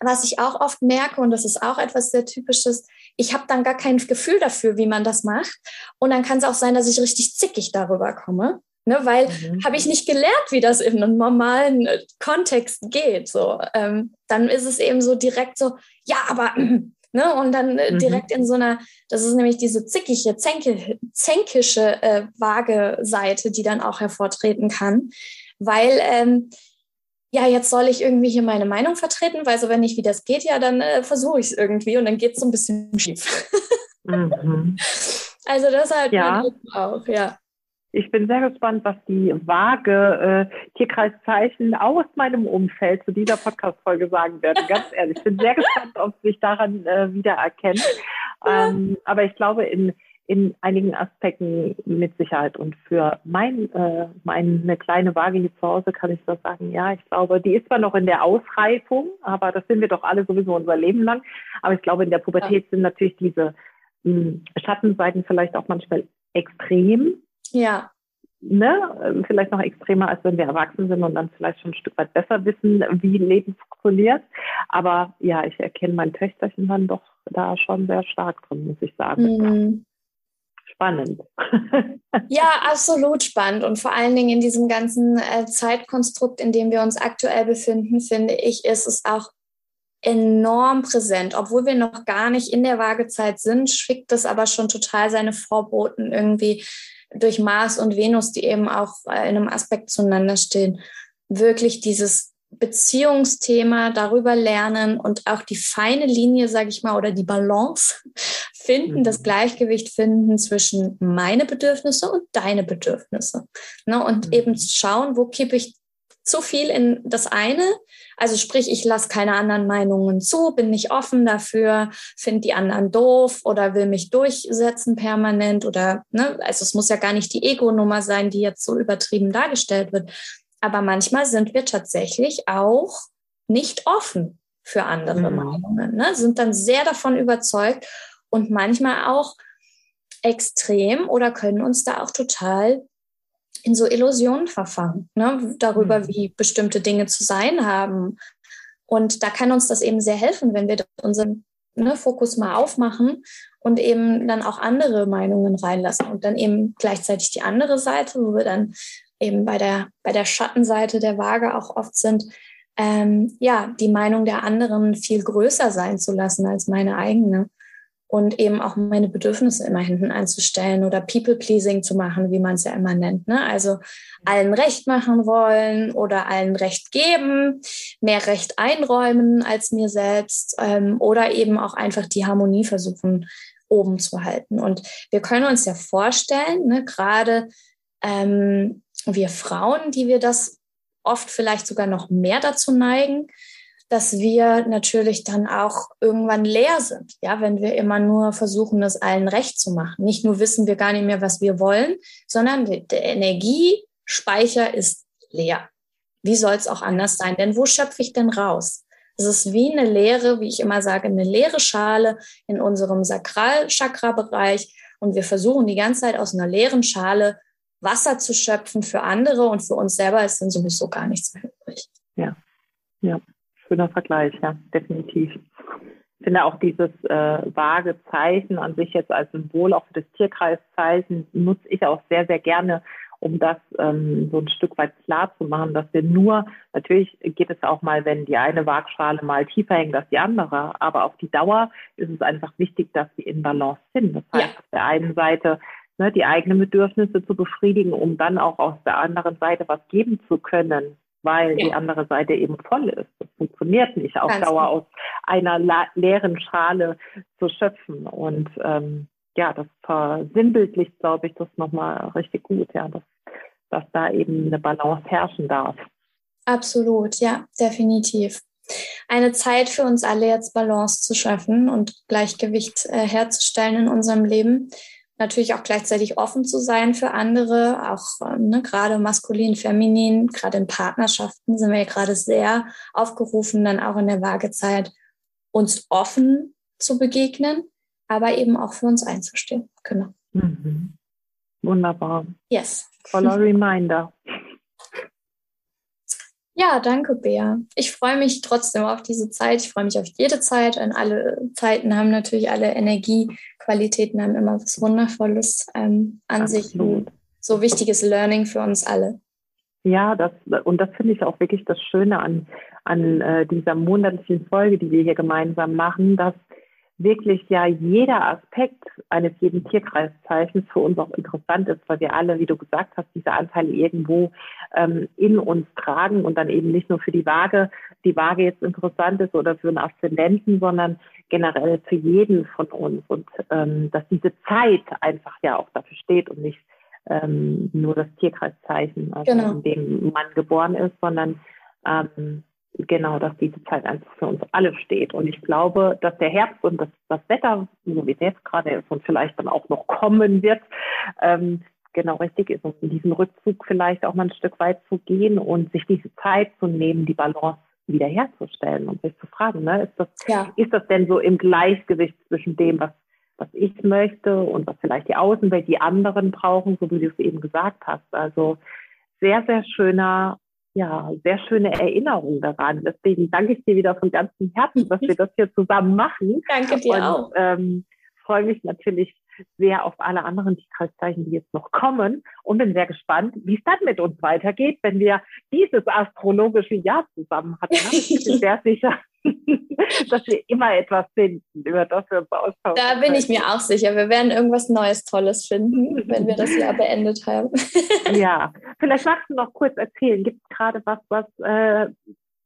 was ich auch oft merke, und das ist auch etwas sehr Typisches, ich habe dann gar kein Gefühl dafür, wie man das macht. Und dann kann es auch sein, dass ich richtig zickig darüber komme. Ne, weil mhm. habe ich nicht gelernt, wie das in einem normalen äh, Kontext geht. So, ähm, dann ist es eben so direkt so, ja, aber ne, und dann äh, mhm. direkt in so einer, das ist nämlich diese zickige, zänke, zänkische äh, vage Seite, die dann auch hervortreten kann, weil ähm, ja, jetzt soll ich irgendwie hier meine Meinung vertreten, weil so, wenn nicht, wie das geht, ja, dann äh, versuche ich es irgendwie und dann geht es so ein bisschen schief. mhm. Also das halt ja. auch, ja. Ich bin sehr gespannt, was die vage äh, Tierkreiszeichen aus meinem Umfeld zu dieser Podcast-Folge sagen werden. Ganz ehrlich, ich bin sehr gespannt, ob sie sich daran äh, wiedererkennen. Ähm, aber ich glaube, in in einigen Aspekten mit Sicherheit. Und für mein, äh, meine kleine Waage hier zu Hause kann ich das sagen, ja, ich glaube, die ist zwar noch in der Ausreifung, aber das sind wir doch alle sowieso unser Leben lang. Aber ich glaube, in der Pubertät ja. sind natürlich diese mh, hm, Schattenseiten vielleicht auch manchmal extrem. Ja. Ne? Vielleicht noch extremer, als wenn wir erwachsen sind und dann vielleicht schon ein Stück weit besser wissen, wie Leben funktioniert. Aber ja, ich erkenne mein Töchterchen dann doch da schon sehr stark drin, muss ich sagen. Mhm spannend. ja, absolut spannend. Und vor allen Dingen in diesem ganzen äh, Zeitkonstrukt, in dem wir uns aktuell befinden, finde ich, ist es auch enorm präsent. Obwohl wir noch gar nicht in der Waagezeit sind, schickt es aber schon total seine Vorboten irgendwie durch Mars und Venus, die eben auch äh, in einem Aspekt zueinander stehen. Wirklich dieses Beziehungsthema darüber lernen und auch die feine Linie, sage ich mal, oder die Balance finden, mhm. das Gleichgewicht finden zwischen meine Bedürfnisse und deine Bedürfnisse. Ne? Und mhm. eben schauen, wo kippe ich zu viel in das eine. Also sprich, ich lasse keine anderen Meinungen zu, bin nicht offen dafür, finde die anderen doof oder will mich durchsetzen permanent oder, ne, also es muss ja gar nicht die Ego-Nummer sein, die jetzt so übertrieben dargestellt wird, Aber manchmal sind wir tatsächlich auch nicht offen für andere mhm. Meinungen, ne? sind dann sehr davon überzeugt und manchmal auch extrem oder können uns da auch total in so Illusionen verfangen, ne? darüber, mhm. wie bestimmte Dinge zu sein haben. Und da kann uns das eben sehr helfen, wenn wir unseren ne, Fokus mal aufmachen und eben dann auch andere Meinungen reinlassen und dann eben gleichzeitig die andere Seite, wo wir dann eben bei der, bei der Schattenseite der Waage auch oft sind, ähm, ja, die Meinung der anderen viel größer sein zu lassen als meine eigene und eben auch meine Bedürfnisse immer hinten anzustellen oder People-Pleasing zu machen, wie man es ja immer nennt. Ne? Also allen Recht machen wollen oder allen Recht geben, mehr Recht einräumen als mir selbst ähm, oder eben auch einfach die Harmonie versuchen oben zu halten. Und wir können uns ja vorstellen, ne, gerade ähm, wir Frauen, die wir das oft vielleicht sogar noch mehr dazu neigen, dass wir natürlich dann auch irgendwann leer sind, ja, wenn wir immer nur versuchen, es allen recht zu machen. Nicht nur wissen wir gar nicht mehr, was wir wollen, sondern der Energiespeicher ist leer. Wie soll es auch anders sein? Denn wo schöpfe ich denn raus? Es ist wie eine leere, wie ich immer sage, eine leere Schale in unserem Sakralchakra-Bereich. Und wir versuchen die ganze Zeit aus einer leeren Schale Wasser zu schöpfen für andere und für uns selber ist dann sowieso gar nichts mehr übrig. Ja, ja. Schöner Vergleich, ja, definitiv. Ich finde auch dieses äh, vage Zeichen an sich jetzt als Symbol, auch für das Tierkreiszeichen, nutze ich auch sehr, sehr gerne, um das ähm, so ein Stück weit klar zu machen, dass wir nur, natürlich geht es auch mal, wenn die eine Waagschale mal tiefer hängt als die andere, aber auf die Dauer ist es einfach wichtig, dass sie in Balance sind. Das heißt, ja. auf der einen Seite ne, die eigenen Bedürfnisse zu befriedigen, um dann auch auf der anderen Seite was geben zu können, weil ja. die andere Seite eben voll ist. Das funktioniert nicht auf Ganz Dauer gut. aus einer leeren Schale zu schöpfen. Und ähm, ja, das versinnbildlicht, glaube ich, das nochmal richtig gut, ja, dass, dass da eben eine Balance herrschen darf. Absolut, ja, definitiv. Eine Zeit für uns alle jetzt Balance zu schaffen und Gleichgewicht äh, herzustellen in unserem Leben natürlich auch gleichzeitig offen zu sein für andere, auch ähm, ne, gerade maskulin, feminin, gerade in Partnerschaften sind wir ja gerade sehr aufgerufen, dann auch in der Waagezeit uns offen zu begegnen, aber eben auch für uns einzustehen. Genau. Mhm. Wunderbar. Yes. Voller Reminder. Ja, danke, Bea. Ich freue mich trotzdem auf diese Zeit. Ich freue mich auf jede Zeit. Und alle Zeiten haben natürlich alle Energiequalitäten, haben immer was Wundervolles ähm, an Absolut. sich. Und so wichtiges Learning für uns alle. Ja, das, und das finde ich auch wirklich das Schöne an, an äh, dieser monatlichen Folge, die wir hier gemeinsam machen, dass wirklich ja jeder Aspekt eines jeden Tierkreiszeichens für uns auch interessant ist, weil wir alle, wie du gesagt hast, diese Anteile irgendwo ähm, in uns tragen und dann eben nicht nur für die Waage, die Waage jetzt interessant ist oder für einen Aszendenten, sondern generell für jeden von uns und ähm, dass diese Zeit einfach ja auch dafür steht und nicht ähm, nur das Tierkreiszeichen, also genau. in dem man geboren ist, sondern ähm, genau, dass diese Zeit einfach für uns alle steht. Und ich glaube, dass der Herbst und das, das Wetter, so wie es jetzt gerade ist und vielleicht dann auch noch kommen wird, ähm, genau richtig ist, um in diesen Rückzug vielleicht auch mal ein Stück weit zu gehen und sich diese Zeit zu nehmen, die Balance wiederherzustellen und sich zu fragen, ne, ist das, ja. ist das denn so im Gleichgewicht zwischen dem, was, was ich möchte und was vielleicht die Außenwelt, die anderen brauchen, so wie du es eben gesagt hast. Also sehr, sehr schöner ja, sehr schöne Erinnerung daran. Deswegen danke ich dir wieder von ganzem Herzen, dass wir das hier zusammen machen. Danke dir und, auch. Ähm, freue mich natürlich sehr auf alle anderen Tierkreiszeichen, die jetzt noch kommen und bin sehr gespannt, wie es dann mit uns weitergeht, wenn wir dieses astrologische Jahr zusammen hatten. Ich bin sehr sicher, dass wir immer etwas finden, über das wir uns austauschen. Da bin ich mir auch sicher. Wir werden irgendwas Neues, Tolles finden, wenn wir das Jahr beendet haben. ja, vielleicht magst du noch kurz erzählen. Gibt es gerade was, was, äh,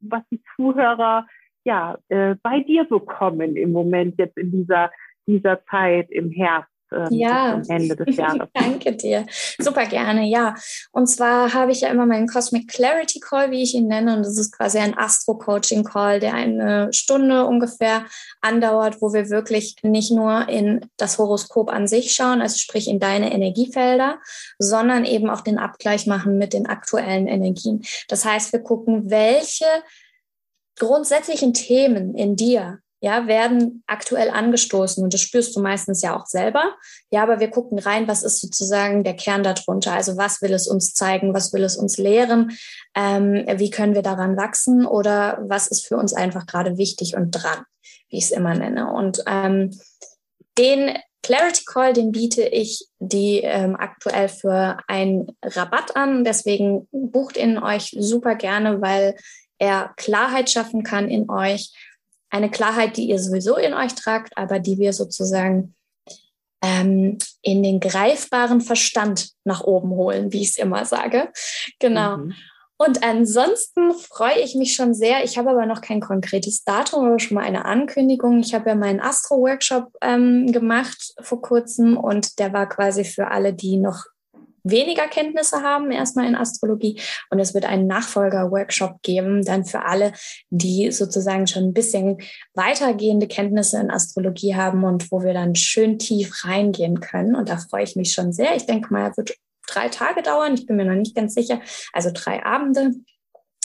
was die Zuhörer ja, äh, bei dir bekommen im Moment jetzt in dieser, dieser Zeit im Herbst? Ähm, ja. zum Ende des Jahres. Danke dir. Super gerne, ja. Und zwar habe ich ja immer meinen Cosmic Clarity Call, wie ich ihn nenne. Und das ist quasi ein Astro-Coaching-Call, der eine Stunde ungefähr andauert, wo wir wirklich nicht nur in das Horoskop an sich schauen, also sprich in deine Energiefelder, sondern eben auch den Abgleich machen mit den aktuellen Energien. Das heißt, wir gucken, welche grundsätzlichen Themen in dir ja, werden aktuell angestoßen und das spürst du meistens ja auch selber. Ja, aber wir gucken rein, was ist sozusagen der Kern darunter? Also was will es uns zeigen? Was will es uns lehren? Ähm, wie können wir daran wachsen? Oder was ist für uns einfach gerade wichtig und dran, wie ich es immer nenne? Und ähm, den Clarity Call, den biete ich die ähm, aktuell für einen Rabatt an. Deswegen bucht ihn euch super gerne, weil er Klarheit schaffen kann in euch. Eine Klarheit, die ihr sowieso in euch tragt, aber die wir sozusagen ähm, in den greifbaren Verstand nach oben holen, wie ich es immer sage. Genau. Mhm. Und ansonsten freue ich mich schon sehr. Ich habe aber noch kein konkretes Datum, aber schon mal eine Ankündigung. Ich habe ja meinen Astro-Workshop ähm, gemacht vor kurzem und der war quasi für alle, die noch weniger Kenntnisse haben, erstmal in Astrologie. Und es wird einen Nachfolger-Workshop geben, dann für alle, die sozusagen schon ein bisschen weitergehende Kenntnisse in Astrologie haben und wo wir dann schön tief reingehen können. Und da freue ich mich schon sehr. Ich denke mal, er wird drei Tage dauern. Ich bin mir noch nicht ganz sicher. Also drei Abende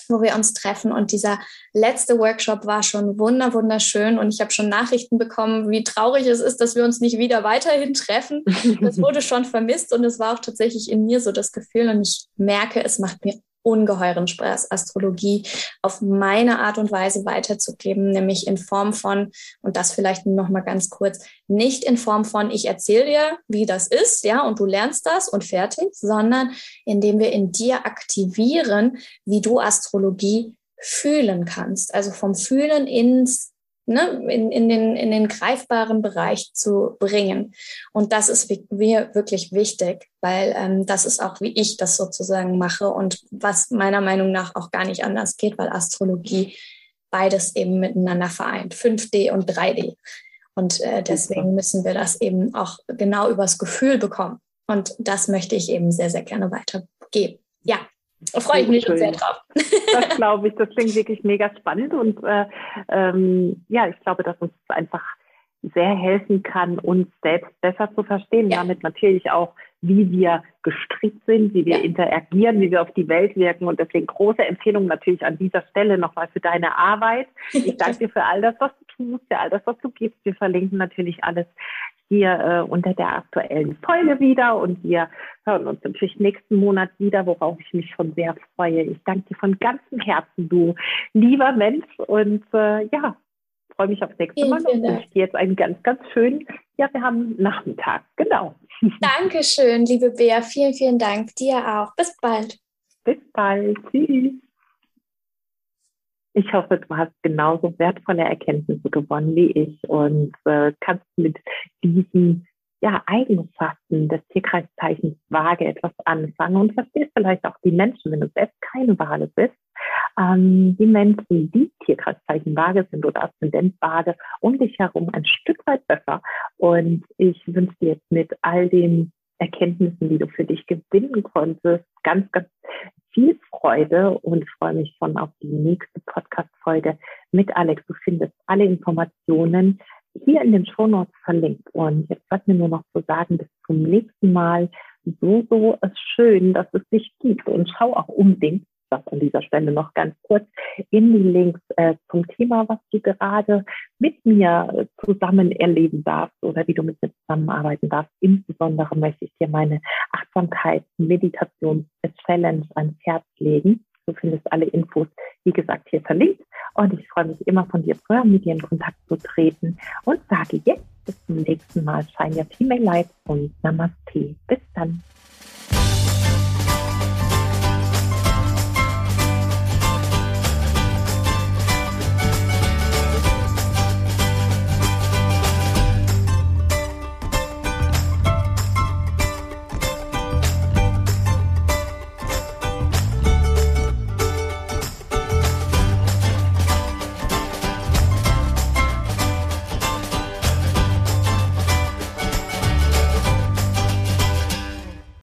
wo wir uns treffen. Und dieser letzte Workshop war schon wunder, wunderschön. Und ich habe schon Nachrichten bekommen, wie traurig es ist, dass wir uns nicht wieder weiterhin treffen. Das wurde schon vermisst und es war auch tatsächlich in mir so das Gefühl. Und ich merke, es macht mir ungeheuren Spaß, Astrologie auf meine Art und Weise weiterzugeben, nämlich in Form von, und das vielleicht noch mal ganz kurz, nicht in Form von, ich erzähle dir, wie das ist, ja, und du lernst das und fertig, sondern indem wir in dir aktivieren, wie du Astrologie fühlen kannst. Also vom Fühlen ins ne, in, in, den, in den greifbaren Bereich zu bringen. Und das ist mir wirklich wichtig, weil ähm, das ist auch, wie ich das sozusagen mache und was meiner Meinung nach auch gar nicht anders geht, weil Astrologie beides eben miteinander vereint, 5D und 3D. Und äh, deswegen müssen wir das eben auch genau übers Gefühl bekommen. Und das möchte ich eben sehr, sehr gerne weitergeben. Ja, da freue ich mich schon sehr drauf. Das glaube ich, das klingt wirklich mega spannend und äh, ähm, ja, ich glaube, dass uns einfach sehr helfen kann, uns selbst besser zu verstehen, ja. damit natürlich auch, wie wir gestrickt sind, wie wir ja. interagieren, wie wir auf die Welt wirken. Und deswegen große Empfehlung natürlich an dieser Stelle nochmal für deine Arbeit. Ich danke dir für all das, was du tust, für all das, was du gibst. Wir verlinken natürlich alles hier äh, unter der aktuellen Folge wieder und wir hören uns natürlich nächsten Monat wieder, worauf ich mich schon sehr freue. Ich danke dir von ganzem Herzen, du lieber Mensch und äh, ja, freue mich aufs nächste Mal und wünsche dir jetzt einen ganz, ganz schönen, ja, wir haben Nachmittag, genau. Dankeschön, liebe Bea, vielen, vielen Dank, dir auch. Bis bald. Bis bald, tschüss. Ich hoffe, du hast genauso wertvolle Erkenntnisse gewonnen wie ich und äh, kannst mit diesen ja, Eigenschaften des Tierkreiszeichens Waage etwas anfangen und verstehst vielleicht auch die Menschen, wenn du selbst keine Waage bist, ähm, die Menschen, die Tierkreiszeichen Waage sind oder Aszendent Waage, um dich herum ein Stück weit besser. Und ich wünsche dir jetzt mit all den Erkenntnissen, die du für dich gewinnen konntest, ganz, ganz viel Freude und freue mich schon auf die nächste Podcast-Folge mit Alex. Du findest alle Informationen hier in den Shownotes verlinkt. Und jetzt bleibt mir nur noch zu sagen, bis zum nächsten Mal. So, so ist schön, dass es dich gibt. Und schau auch unbedingt das an dieser Stelle noch ganz kurz in die Links äh, zum Thema, was du gerade mit mir zusammen erleben darfst oder wie du mit mir zusammenarbeiten darfst. Insbesondere möchte ich dir meine Achtsamkeits-Meditations-Challenge ans Herz legen. Du findest alle Infos, wie gesagt, hier verlinkt. Und ich freue mich immer von dir zu hören, mit dir in Kontakt zu treten und sage jetzt bis zum nächsten Mal. Shine your Female Light und Namaste. Bis dann.